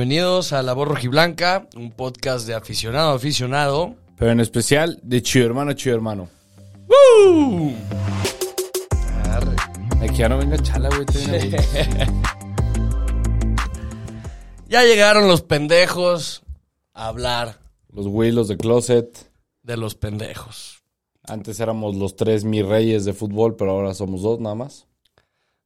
Bienvenidos a La Voz Rojiblanca, un podcast de aficionado a aficionado. Pero en especial de chido hermano, chido hermano. ¡Woo! Arre. Ay, que ya no venga chala, güey. Ya llegaron los pendejos a hablar Los güey, los de closet. de los pendejos. Antes éramos los tres mi reyes de fútbol, pero ahora somos dos nada más.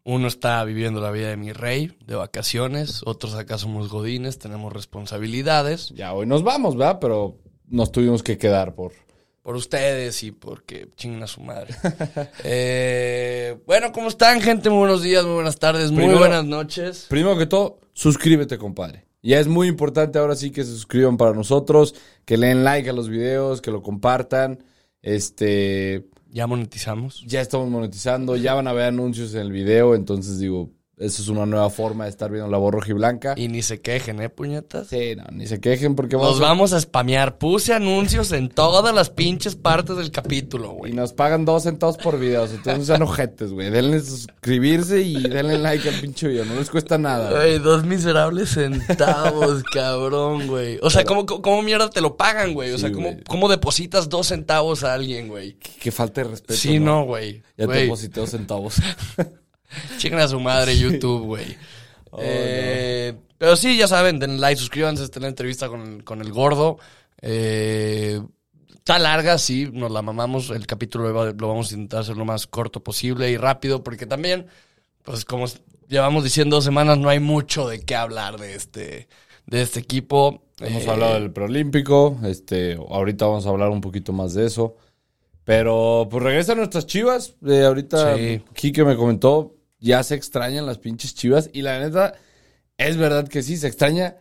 Uno está viviendo la vida de mi rey, de vacaciones. Otros acá somos godines, tenemos responsabilidades. Ya hoy nos vamos, ¿verdad? Pero nos tuvimos que quedar por... Por ustedes y porque chingan a su madre. Eh, bueno, ¿cómo están, gente? Muy buenos días, muy buenas tardes, muy buenas noches. Primero que todo, suscríbete, compadre. Ya es muy importante ahora sí que se suscriban para nosotros, que le den like a los videos, que lo compartan. Este, Ya monetizamos. ya estamos monetizando, ya van a ver anuncios en el video, entonces digo, eso es una nueva forma de estar viendo la voz roja y blanca. Y ni se quejen, ¿eh, puñetas? Sí, no, ni se quejen porque vamos a- vamos a spamear. Puse anuncios en todas las pinches partes del capítulo, Y güey. nos pagan dos centavos por videos, entonces no sean ojetes, güey. Denle suscribirse y denle like al pinche video, no les cuesta nada. güey. Dos miserables centavos, cabrón, güey. O sea, ¿cómo, cómo mierda te lo pagan, güey? O sea, Sí, ¿cómo. ¿cómo depositas dos centavos a alguien, güey? Que, que falta de respeto. Sí, no, güey. Ya te deposité dos centavos. Chingan a su madre YouTube, güey. Oh, Eh, Pero sí, ya saben, den like, suscríbanse, esta es la entrevista con, con el gordo. Eh, está larga, sí, nos la mamamos. El capítulo lo, va- lo vamos a intentar hacer lo más corto posible y rápido, porque también, pues como llevamos diciendo dos semanas, no hay mucho de qué hablar de este, de este equipo. Hemos Eh, hablado del preolímpico, este, ahorita vamos a hablar un poquito más de eso. Pero pues regresan nuestras chivas. Eh, ahorita Sí. Quique me comentó, ya se extrañan las pinches chivas. Y la neta, es verdad que sí, se extraña.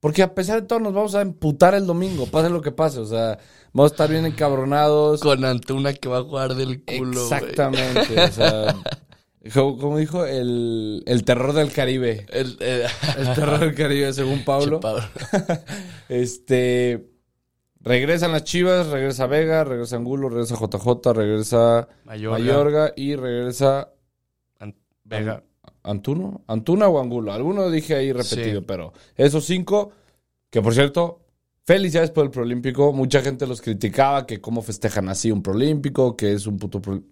Porque a pesar de todo nos vamos a emputar el domingo, pase lo que pase. O sea, vamos a estar bien encabronados. Con Antuna que va a jugar del culo. Exactamente. o sea, como, dijo, el, el terror del Caribe. El, eh, El terror del Caribe, según Pablo. Pablo. Este. Regresan las Chivas, regresa Vega, regresa Angulo, regresa JJ, regresa Mayorga. Mayorga, y regresa Vega. Antuno. ¿Antuna o Angulo? Alguno dije ahí repetido, Sí. pero esos cinco, que por cierto, felicidades por el Prolímpico. Mucha gente los criticaba que cómo festejan así un Prolímpico, que es un puto. pro-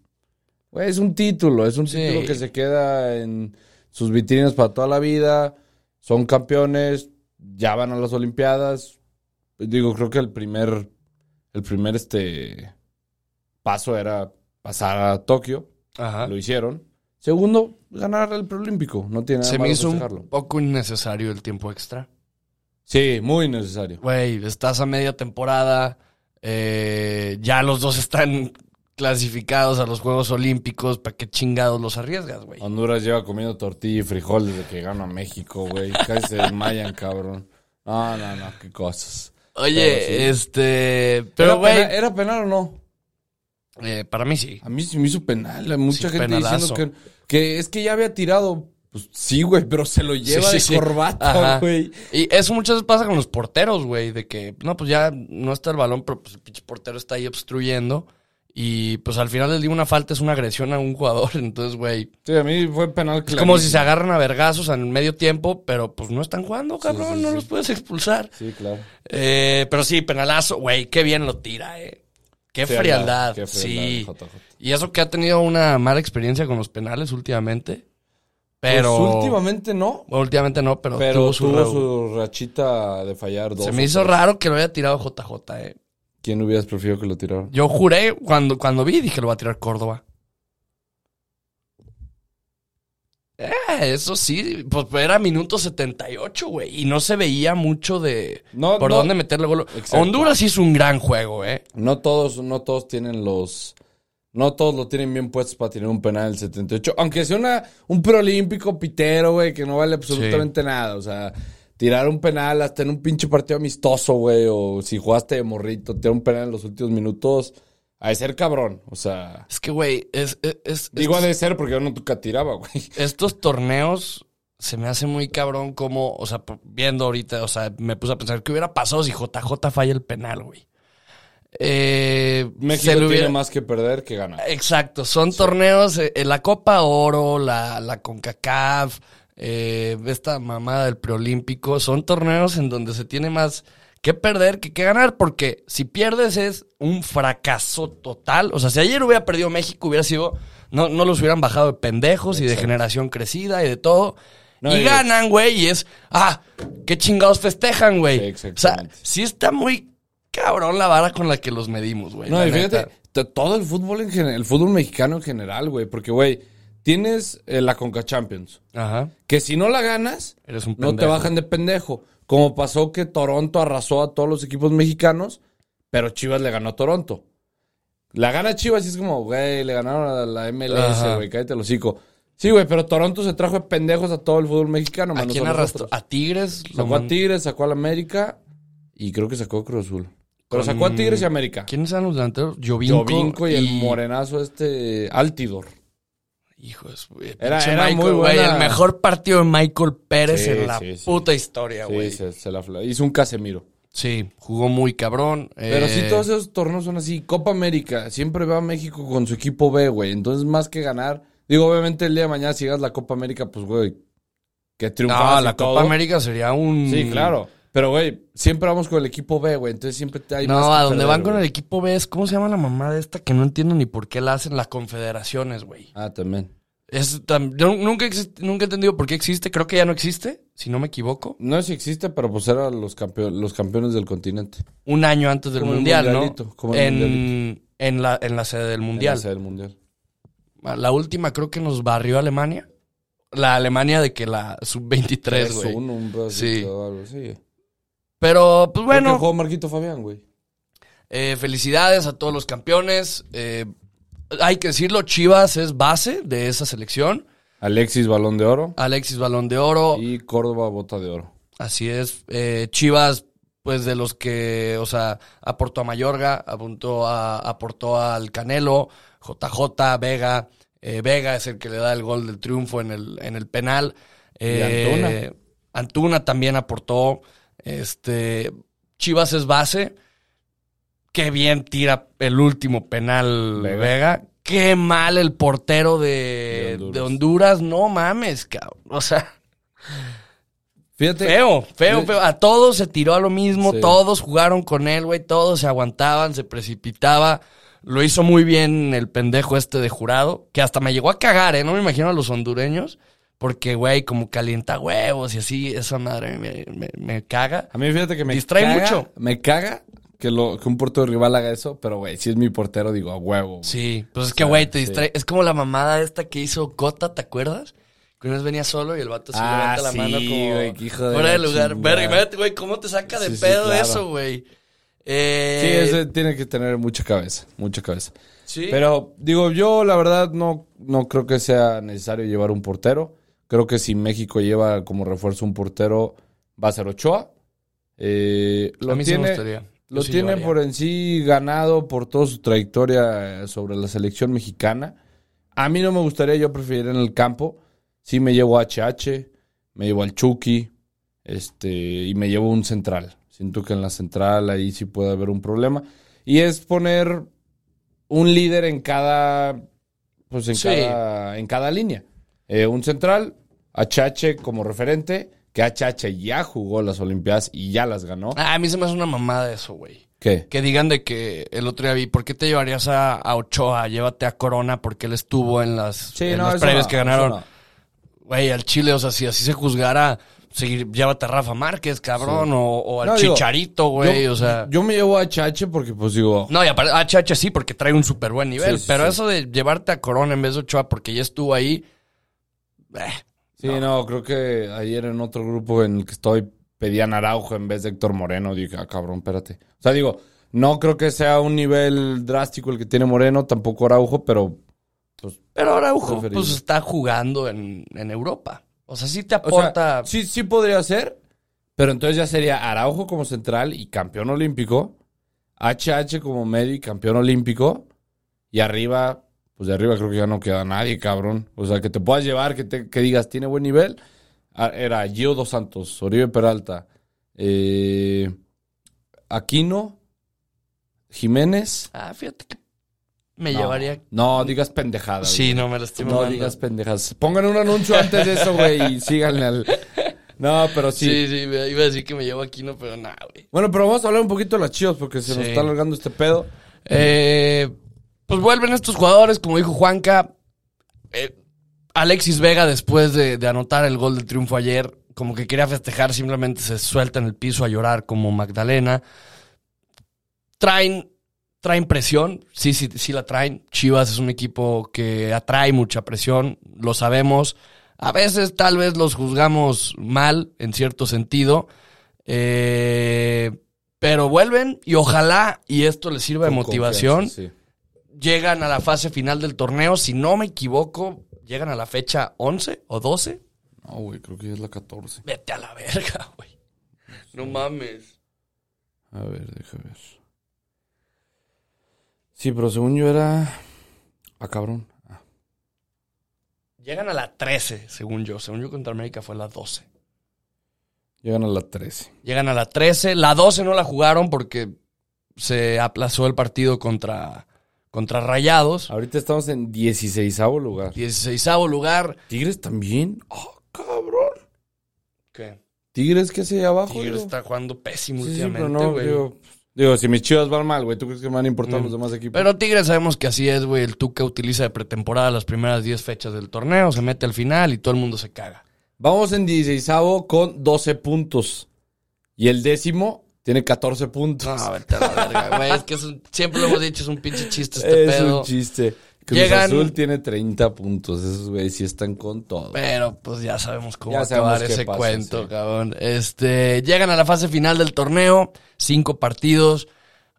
es un título, es un Sí. título que se queda en sus vitrinas para toda la vida. Son campeones, ya van a las Olimpiadas. Digo, creo que el primer, el primer este paso era pasar a Tokio. Ajá. Lo hicieron. Segundo, ganar el preolímpico. No tiene nada Se me hizo festejarlo. un poco innecesario el tiempo extra. Sí, muy necesario. Güey, estás a media temporada. eh, ya los dos están clasificados a los Juegos Olímpicos. ¿Para qué chingados los arriesgas, güey? Honduras lleva comiendo tortilla y frijol desde que gana México, güey. Casi se desmayan, cabrón. No, no, no, qué cosas. Oye, Pero sí. este. ¿Era, Pero, güey. pena- ¿Era penal o no? Eh, para mí sí. A mí sí me hizo penal. Mucha Sí, gente penalazo. diciendo que, que es que ya había tirado. Pues sí, güey, pero se lo lleva sí, de sí. corbata, Ajá. güey. Y eso muchas veces pasa con los porteros, güey. De que, no, pues ya no está el balón, pero pues el pinche portero está ahí obstruyendo. Y pues al final del día una falta es una agresión a un jugador. Entonces, güey. Sí, a mí fue penal Es como si se clarísimo. agarran a vergazos en medio tiempo, pero pues no están jugando, cabrón. sí, no sí. los puedes expulsar. Sí, claro. Eh, pero sí, penalazo, güey, qué bien lo tira, eh. Qué Sí, frialdad, qué sí. frialdad, JJ. Y eso que ha tenido una mala experiencia con los penales últimamente. Pero. Pues últimamente no. Últimamente no, pero, Pero tuvo su tuvo reu- su rachita de fallar dos. Se me hizo tres. raro que lo haya tirado JJ, eh. ¿Quién hubieras preferido que lo tirara? Yo juré, cuando, cuando vi, dije lo va a tirar Córdoba. Eh, eso sí, pues era minuto 78, güey. Y no se veía mucho de No, por no. dónde meterle gol. Exacto. Honduras hizo un gran juego, eh. No todos, no todos tienen los. No todos lo tienen bien puestos para tener un penal del 78. Aunque sea una, un preolímpico pitero, güey, que no vale absolutamente nada. O sea, tirar un penal hasta en un pinche partido amistoso, güey. O si jugaste de morrito, tirar un penal en los últimos minutos. Ha de ser cabrón. O sea. Es que, güey, es, es, es- Digo, ha de ser porque yo no nunca tiraba, güey. estos torneos se me hace muy cabrón como, o sea, viendo ahorita, o sea, me puse a pensar qué hubiera pasado si JJ falla el penal, güey. Eh, México se le tiene hubiera- más que perder que ganar. Exacto, son torneos, eh, la Copa Oro, la, la CONCACAF, eh, esta mamada del preolímpico, son torneos en donde se tiene más que perder que que ganar, porque si pierdes es un fracaso total. O sea, si ayer hubiera perdido México, hubiera sido, no, no los hubieran bajado de pendejos y de generación crecida y de todo. No, y ganan, güey, y es, ah, qué chingados festejan, güey. Sí, o sea, sí está muy cabrón la vara con la que los medimos, güey. No, y fíjate, todo el fútbol en general, el fútbol mexicano en general, güey. Porque, güey, tienes eh, la Conca Champions. Ajá. Que si no la ganas, Eres un no te bajan de pendejo. Como pasó que Toronto arrasó a todos los equipos mexicanos, pero Chivas le ganó a Toronto. La gana Chivas y es como, güey, le ganaron a la MLS, güey, cállate el hocico. Sí, güey, pero Toronto se trajo de pendejos a todo el fútbol mexicano, ¿A quién arrastró? ¿A Tigres? Sacó a Tigres, sacó a la América y creo que sacó a Cruz Azul. Pero sacó a Tigres y América. ¿Quiénes eran los delanteros? Jovinco, Jovinco y, el morenazo este Altidor. Hijo de su- güey, Era- pinche era Michael, muy güey, buena. el mejor partido de Michael Pérez Sí, en la sí, sí. puta historia, güey. se, se la hizo un Casemiro. Sí, jugó muy cabrón. Pero eh, sí, todos esos torneos son así. Copa América, siempre va a México con su equipo B, güey. Entonces, más que ganar. Digo, obviamente el día de mañana, si ganas la Copa América, pues, güey, que triunfas. No, la todo. Copa América sería un... Sí, claro. Pero, güey, siempre vamos con el equipo B, güey. Entonces siempre te hay más No, que a donde perder, van con el equipo B es, ¿cómo se llama la mamá de esta? Que no entiendo ni por qué la hacen las confederaciones, güey. Ah, también. Es nunca, nunca he entendido por qué existe. Creo que ya no existe, si no me equivoco. No sé si existe, pero pues eran los, los campeones del continente. Un año antes del Como Mundial, ¿no? mundialito, como el En, en, la, en la sede del Mundial. En la sede del mundial. La última creo que nos barrió Alemania. La Alemania de que la sub-23, güey. 3-1, un Sí. algo. Pero, pues Bueno. jugó Marquito Fabián, güey. eh, felicidades a todos los campeones. Eh, hay que decirlo, Chivas es base de esa selección. Alexis Balón de Oro. Alexis Balón de Oro. Y Córdoba Bota de Oro. Así es. Eh, Chivas, pues de los que, o sea, aportó a Mayorga, apuntó a, aportó al Canelo, JJ, Vega. Eh, Vega es el que le da el gol del triunfo en el, en el penal. Eh, Antuna. Antuna también aportó. Este, Chivas es base. Qué bien tira el último penal Vega. Vega. Qué mal el portero de, De Honduras. de Honduras. No mames, cabrón. O sea. Fíjate. Feo, feo, feo. A todos se tiró a lo mismo, Sí. todos jugaron con él, güey, todos se aguantaban, se precipitaba. Lo hizo muy bien el pendejo este de jurado, que hasta me llegó a cagar, ¿eh? No me imagino a los hondureños, porque, güey, como calienta huevos y así, esa madre me, me- me caga. A mí fíjate que me Distrae caga, mucho. Me caga que, lo, que un portero rival haga eso, pero güey, si es mi portero, digo, a huevo. Sí, pues es que, güey, te sí. distrae. Es como la mamada esta que hizo Cota, ¿te acuerdas? Que una vez venía solo y el vato sí Ah, levanta la sí, mano como qué hijo de fuera de lugar. Verga, güey, ¿cómo te saca de Sí, pedo claro. eso, güey? Sí, Eh, ese tiene que tener mucha cabeza, mucha cabeza. sí. Pero digo, yo la verdad no, no creo que sea necesario llevar un portero. Creo que si México lleva como refuerzo un portero, va a ser Ochoa. Eh, lo a mí sí me tiene, gustaría. Lo sí tiene por en sí ganado por toda su trayectoria sobre la selección mexicana. A mí no me gustaría, yo preferiría en el campo. Sí me llevo a HH, me llevo al Chucky, este, y me llevo un central. Siento que en la central ahí sí puede haber un problema. Y es poner un líder en cada, pues en, Sí. cada, en cada línea. Eh, un central, HH como referente, que HH ya jugó las Olimpiadas y ya las ganó. Ah, a mí se me hace una mamada eso, güey. ¿Qué? Que digan de que el otro día vi, ¿por qué te llevarías a, a Ochoa? Llévate a Corona porque él estuvo en las, en las previas no, que ganaron. no. Güey, al Chile, o sea, si así se juzgara, seguir, llévate a Rafa Márquez, cabrón, Sí. o, o al digo, Chicharito, güey, o sea... Yo me llevo a HH porque, pues digo. No, y aparte, HH sí, porque trae un súper buen nivel, Sí, sí, pero sí. eso de llevarte a Corona en vez de Ochoa porque ya estuvo ahí... eh, Sí, no. creo que ayer en otro grupo en el que estoy pedían Araujo en vez de Héctor Moreno. Dije, ah, cabrón, espérate. O sea, digo, no creo que sea un nivel drástico el que tiene Moreno, tampoco Araujo, pero. pero Araujo, pues está jugando en, en Europa. O sea, sí te O sea, aporta... sí, sí podría ser, pero entonces ya sería Araujo como central y campeón olímpico, HH como medio y campeón olímpico, y arriba, pues de arriba creo que ya no queda nadie, cabrón. O sea, que te puedas llevar, que, te, que digas, tiene buen nivel. Ah, Era Gio Dos Santos, Oribe Peralta, eh, Aquino, Jiménez Ah, fíjate que me No. llevaría. No, digas pendejadas. Sí, no me lo estoy No digas pendejadas. Pongan un anuncio antes de eso, güey, y síganle al... No, pero sí. Sí, sí, iba a decir que me llevo aquí, no, pero nada, güey. Bueno, pero vamos a hablar un poquito de las chivas porque se nos está alargando este pedo. Eh, pues vuelven estos jugadores, como dijo Juanca. eh, Alexis Vega, después de, de anotar el gol de triunfo ayer, como que quería festejar, simplemente se suelta en el piso a llorar como Magdalena. Traen, traen presión, sí, sí, sí la traen. Chivas es un equipo que atrae mucha presión, lo sabemos. A veces tal vez los juzgamos mal, en cierto sentido. Eh, pero vuelven y ojalá, y esto les sirva de motivación, sí. Llegan a la fase final del torneo. Si no me equivoco, llegan a la fecha 11 o 12. No, güey, creo que ya es la 14. Vete a la verga, güey. No mames. A ver, deja ver. Sí, pero según yo era... Ah, cabrón. Ah. Llegan a la 13, según yo. Según yo contra América fue la 12. Llegan a la 13. Llegan a la 13. La 12 no la jugaron porque se aplazó el partido contra, contra Rayados. Ahorita estamos en 16 lugar. 16 lugar. ¿Tigres también? Ah, cabrón. ¿Qué? ¿Tigres qué hace ahí abajo? Tigres está jugando pésimo Sí, sí, últimamente, pero no, güey. digo, digo, si mis chivas van mal, güey, ¿tú crees que me van a importar Mm. los demás equipos? Pero Tigres sabemos que así es, güey. El Tuca utiliza de pretemporada las primeras 10 fechas del torneo, se mete al final y todo el mundo se caga. Vamos en 16 con 12 puntos. Y el décimo tiene 14 puntos. No, vete a la verga, güey. Es que es un- siempre lo hemos dicho, es un pinche chiste este es pedo. un chiste. Cruz Llegan- Azul tiene 30 puntos. Esos güeyes sí están con todo. Pero pues ya sabemos cómo Ya acabar sabemos ese pasa, cuento, sí. cabrón. Este, llegan a la fase final del torneo, cinco partidos,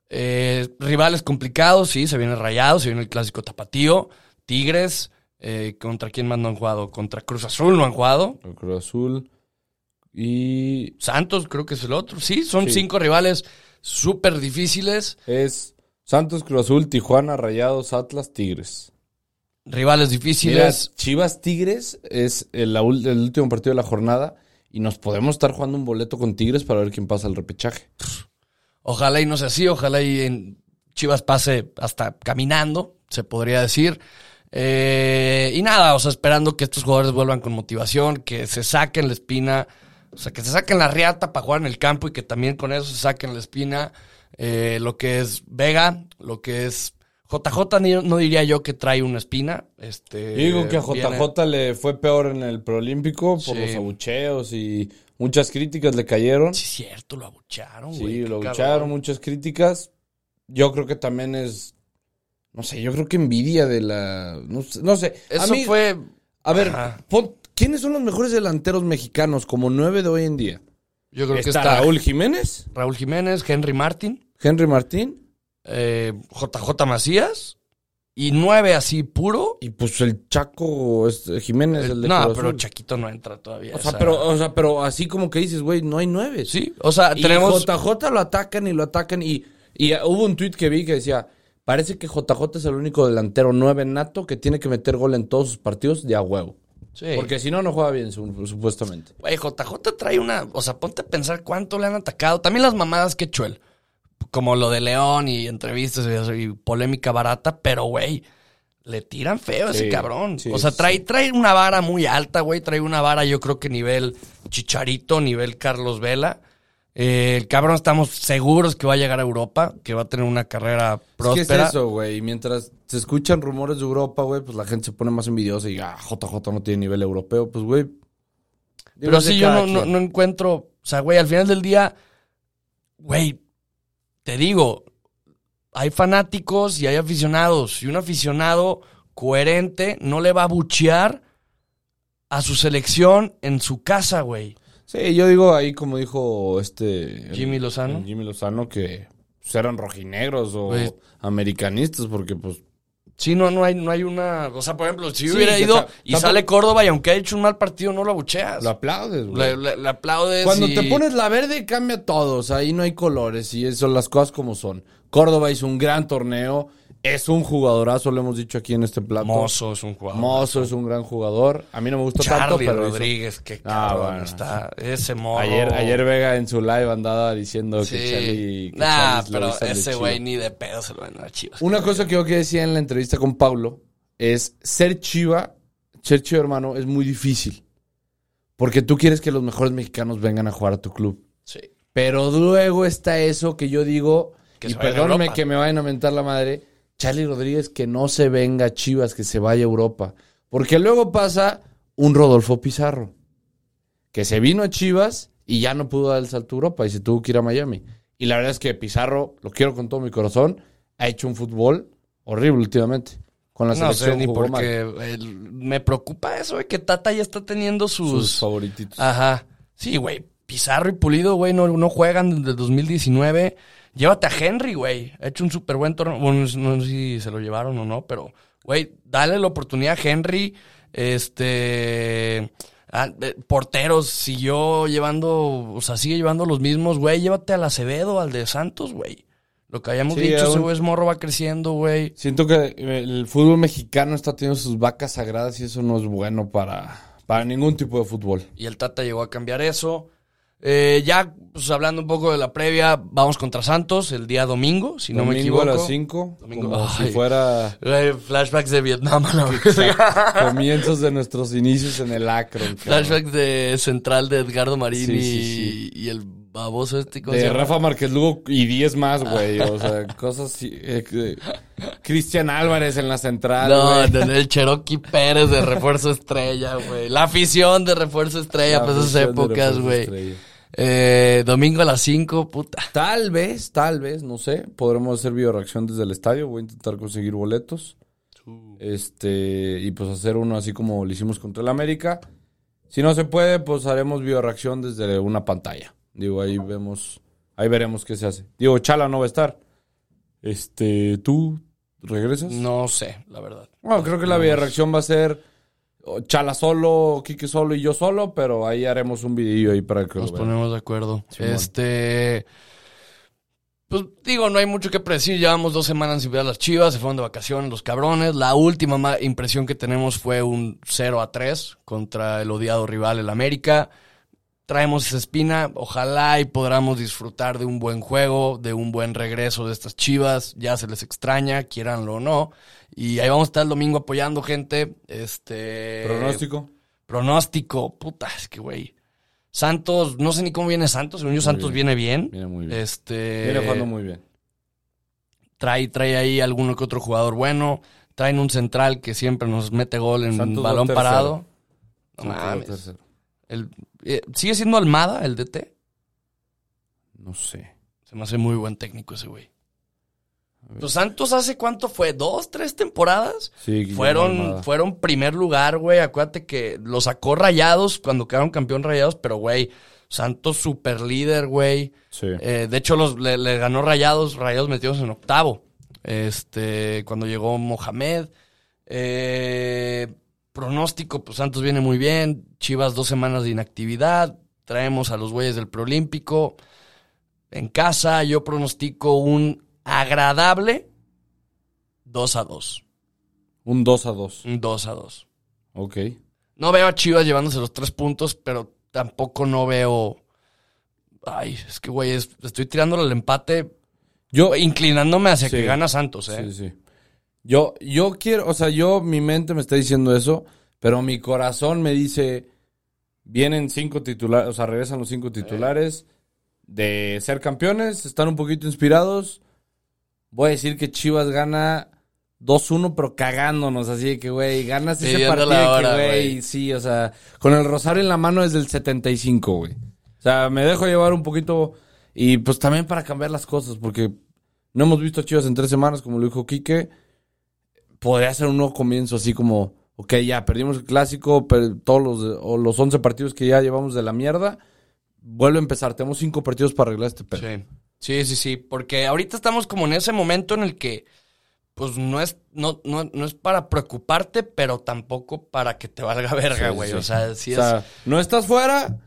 eh, rivales complicados, sí, se viene Rayados, se viene el clásico Tapatío, Tigres, eh, ¿contra quién más no han jugado? Contra Cruz Azul no han jugado, Cruz Azul. Y Santos creo que es el otro, sí, son Sí. cinco rivales súper difíciles, es Santos, Cruz Azul, Tijuana, Rayados, Atlas, Tigres. rivales Mira, difíciles. Chivas Tigres es el, el último partido de la jornada. Y nos podemos estar jugando un boleto con Tigres para ver quién pasa al repechaje. Ojalá y no sea así, ojalá y en Chivas pase hasta caminando, se podría decir. Eh, y nada, o sea, esperando que estos jugadores vuelvan con motivación, que se saquen la espina, o sea, que se saquen la riata para jugar en el campo y que también con eso se saquen la espina. eh, lo que es Vega, lo que es JJ, ni- no diría yo que trae una espina. Este, Digo que a viene- JJ le fue peor en el preolímpico por Sí. los abucheos y muchas críticas le cayeron. Sí, es cierto, lo abucharon, Sí, güey. qué lo cabrón. abuchearon, muchas críticas. Yo creo que también es, no sé, yo creo que envidia de la, no sé. No sé. A Eso mí- fue. A ver, pon- ¿quiénes son los mejores delanteros mexicanos como nueve de hoy en día? Yo creo que Está Raúl Jiménez, Raúl Jiménez, Henry Martin. Henry Martín eh, JJ Macías y nueve así puro. y pues el Chaco este, Jiménez, el de no, Cruz pero Azul. Chaquito no entra todavía. O sea, pero, o sea, pero así como que dices, güey, no hay nueve. sí, o sea, Y tenemos. JJ lo atacan y lo atacan y, y hubo un tuit que vi que decía, parece que JJ es el único delantero nueve nato que tiene que meter gol en todos sus partidos de a huevo. Sí. Porque si no, no juega bien, su- supuestamente. Güey, JJ trae una. O sea, ponte a pensar cuánto le han atacado. También las mamadas que echó él. Como lo de León y entrevistas y, y polémica barata, pero güey. Le tiran feo a ese cabrón. sí, o sea, trae, trae una vara muy alta, güey. Trae una vara, yo creo que nivel Chicharito, nivel Carlos Vela. Eh, el cabrón estamos seguros que va a llegar a Europa, que va a tener una carrera próspera. es eso, güey. Mientras se escuchan rumores de Europa, güey, pues la gente se pone más envidiosa y, ah, JJ no tiene nivel europeo. Pues, güey. Pero sí, yo no, no encuentro. O sea, güey, al final del día, güey, te digo, hay fanáticos y hay aficionados. Y un aficionado coherente no le va a buchear a su selección en su casa, güey. Sí, yo digo ahí, como dijo este... Jimmy Lozano. Jimmy Lozano, que pues, eran rojinegros o Güey. americanistas, porque pues... Sí, no, no hay, no hay una. O sea, por ejemplo, si Sí, hubiera ido y sale Córdoba y aunque ha hecho un mal partido, no lo abucheas. Lo aplaudes, güey. Le, le- le aplaudes. Cuando y- te pones la verde cambia todo, o sea, ahí no hay colores y eso las cosas como son. Córdoba hizo un gran torneo, Es un jugadorazo, lo hemos dicho aquí en este plato. Mozo es un jugador. Mozo es un gran jugador. A mí no me gusta Charlie tanto, pero hizo- Rodríguez, qué Ah, cabrón bueno. está. Ese morro. Ayer, ayer Vega en su live andaba diciendo Sí. que Charlie... que nah, pero hizo ese güey ni de pedo se lo van a dar chivas. Una cosa que yo que decía en la entrevista con Pablo es ser chiva, ser chiva hermano, es muy difícil. Porque tú quieres que los mejores mexicanos vengan a jugar a tu club. Sí. Pero luego está eso que yo digo, Que y perdóname que me vayan a mentar la madre, Charlie Rodríguez que no se venga a Chivas, que se vaya a Europa. Porque luego pasa un Rodolfo Pizarro, que se vino a Chivas y ya no pudo dar el salto a Europa y se tuvo que ir a Miami. Y la verdad es que Pizarro, lo quiero con todo mi corazón, ha hecho un fútbol horrible últimamente. Con la No sé selección ni jugó por mal. qué. el- me preocupa eso, güey, que Tata ya está teniendo sus. sus favorititos. Ajá. Sí, güey. Pizarro y Pulido, güey, no, no juegan desde el 2019. Llévate a Henry, güey. Ha hecho un súper buen torneo. Bueno, no sé- si se lo llevaron o no, pero, güey, dale la oportunidad a Henry. Este. ah, eh, porteros, siguió llevando. O sea, sigue llevando los mismos, güey. Llévate al Acevedo, al de Santos, güey. Lo que habíamos Sí, dicho, ese güey es morro va creciendo, güey. Siento que el fútbol mexicano está teniendo sus vacas sagradas y eso no es bueno para, para ningún tipo de fútbol. Y el Tata llegó a cambiar eso. Eh, ya, pues hablando un poco de la previa, vamos contra Santos el día domingo, si no me Domingo equivoco. a las 5, Domingo. como Ay. si fuera Güey, flashbacks de Vietnam a la comienzos de nuestros inicios en el cabrón. Flashbacks de Central de Edgardo Sí, sí, y el baboso este. ¿cómo se De llama? Rafa Márquez Lugo y 10 más, güey. O sea, cosas así. eh, Cristian Álvarez en la central. No, tener el Cherokee Pérez de refuerzo estrella, güey. La afición de refuerzo estrella, La pues esas épocas, güey. Eh, domingo a las 5, puta. Tal vez, tal vez, no sé. Podremos hacer bioreacción desde el estadio. Voy a intentar conseguir boletos. Este, y pues hacer uno así como lo hicimos contra el América. Si no se puede, pues haremos bioreacción desde una pantalla. Digo, ahí vemos, ahí veremos qué se hace. Digo, Chala no va a estar. Este, ¿tú regresas? No sé, la verdad. Bueno, creo que la bioreacción va a ser Chala solo, Quique solo y yo solo, pero ahí haremos un videillo ahí para que Nos lo ponemos de acuerdo. Simón. este. Pues digo, no hay mucho que predecir. Llevamos dos semanas sin ver a las chivas. Se fueron de vacaciones los cabrones. La última ma- impresión que tenemos fue un 0 a 3 contra el odiado rival, el América. Traemos esa espina. Ojalá y podamos disfrutar de un buen juego, de un buen regreso de estas chivas. Ya se les extraña, quieranlo o no. Y ahí vamos a estar el domingo apoyando gente. Este. Pronóstico. Pronóstico, puta, es que güey. Santos, no sé ni cómo viene Santos, según yo Santos bien. viene bien. Viene muy bien. Este Viene jugando muy bien. trae, trae ahí alguno que otro jugador bueno. Traen un central que siempre nos mete gol en Santos balón tercero. parado. No mames. El- eh, ¿Sigue siendo Almada el DT? No sé. Se me hace muy buen técnico ese güey. Los Santos hace cuánto fue, dos, tres temporadas. Sí, Fueron, fueron primer lugar, güey. Acuérdate que lo sacó Rayados cuando quedaron campeón Rayados, pero, güey, Santos super líder, güey. Sí. Eh, de hecho, los, le, le ganó Rayados, Rayados metidos en octavo. Este, cuando llegó Mohamed. Eh, pronóstico, pues Santos viene muy bien. Chivas dos semanas de inactividad. Traemos a los güeyes del Preolímpico. En casa, yo pronostico un agradable 2 a 2. Un 2 a 2. Un 2 a 2. Ok. No veo a Chivas llevándose los tres puntos, pero tampoco no veo. Ay, es que, güey, es- estoy tirándole el empate, Yo, inclinándome hacia Sí. que gana Santos, ¿eh? Sí, sí. Yo, yo quiero, o sea, yo, mi mente me está diciendo eso, pero mi corazón me dice, vienen cinco titulares, o sea, regresan los cinco titulares de ser campeones, están un poquito inspirados. Voy a decir que Chivas gana 2-1, pero cagándonos, así de que, güey, ganas ese partido que, güey. sí, o sea, con el rosario en la mano desde el 75, güey. O sea, me dejo llevar un poquito y pues también para cambiar las cosas, porque no hemos visto a Chivas en tres semanas, como lo dijo Quique. Podría ser un nuevo comienzo, así como, ok, ya perdimos el clásico, pero todos los, o los 11 partidos que ya llevamos de la mierda. Vuelve a empezar, tenemos cinco partidos para arreglar este pedo. Sí. Sí, sí, sí. Porque ahorita estamos como en ese momento en el que, pues no es, no, no, no es para preocuparte, pero tampoco para que te valga verga, güey. sí. O sea, sí o sea, no estás fuera,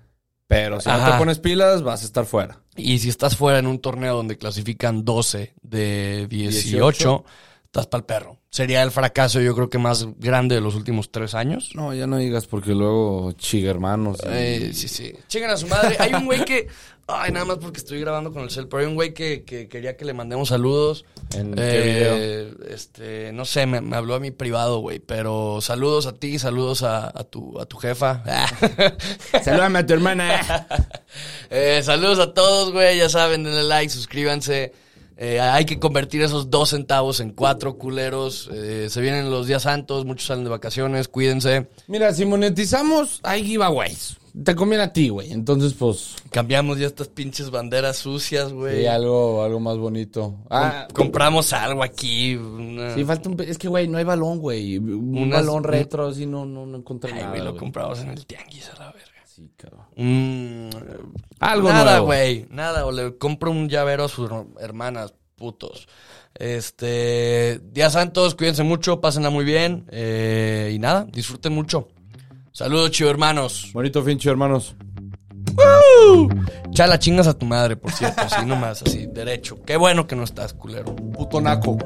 pero si no te pones pilas, vas a estar fuera. es. Y si estás fuera en un torneo donde clasifican 12 de 18, 18, estás para el perro. Sería el fracaso, yo creo que más grande de los últimos tres años. No, ya no digas porque luego chiga hermanos. y- Eh, sí, sí. Chingan a su madre. Hay un güey que. Ay, nada más porque estoy grabando con el cel, pero hay un güey que, que quería que le mandemos saludos. ¿En Eh, Este, no sé, me, me habló a mi privado, güey. Pero saludos a ti, saludos a, a tu, a tu jefa. Salúdame a tu hermana. Eh, saludos a todos, güey. Ya saben, denle like, suscríbanse. Eh, hay que convertir esos dos centavos en cuatro culeros. Eh, se vienen los días santos, muchos salen de vacaciones, cuídense. Mira, si monetizamos, hay giveaways. Te conviene a ti, güey. Entonces, pues, Cambiamos ya estas pinches banderas sucias, güey. sí, algo, algo más bonito. Ah, Com- compramos algo aquí. una- sí, falta un... Es que, güey, no hay balón, güey. Un Unas- balón retro, así, no, no, no encontré Ay, nada, güey, lo compramos en el tianguis a la verga. Sí, cabrón. Mm, Algo nada, güey. Nada. O le compro un llavero a sus hermanas, putos. Este. Días Santos, cuídense mucho, pásenla muy bien. eh, y nada, disfruten mucho. Saludos, chivo hermanos. Bonito fincho, hermanos. Chala, chingas a tu madre, por cierto. Así nomás, así, derecho. Qué bueno que no estás, culero. Puto naco.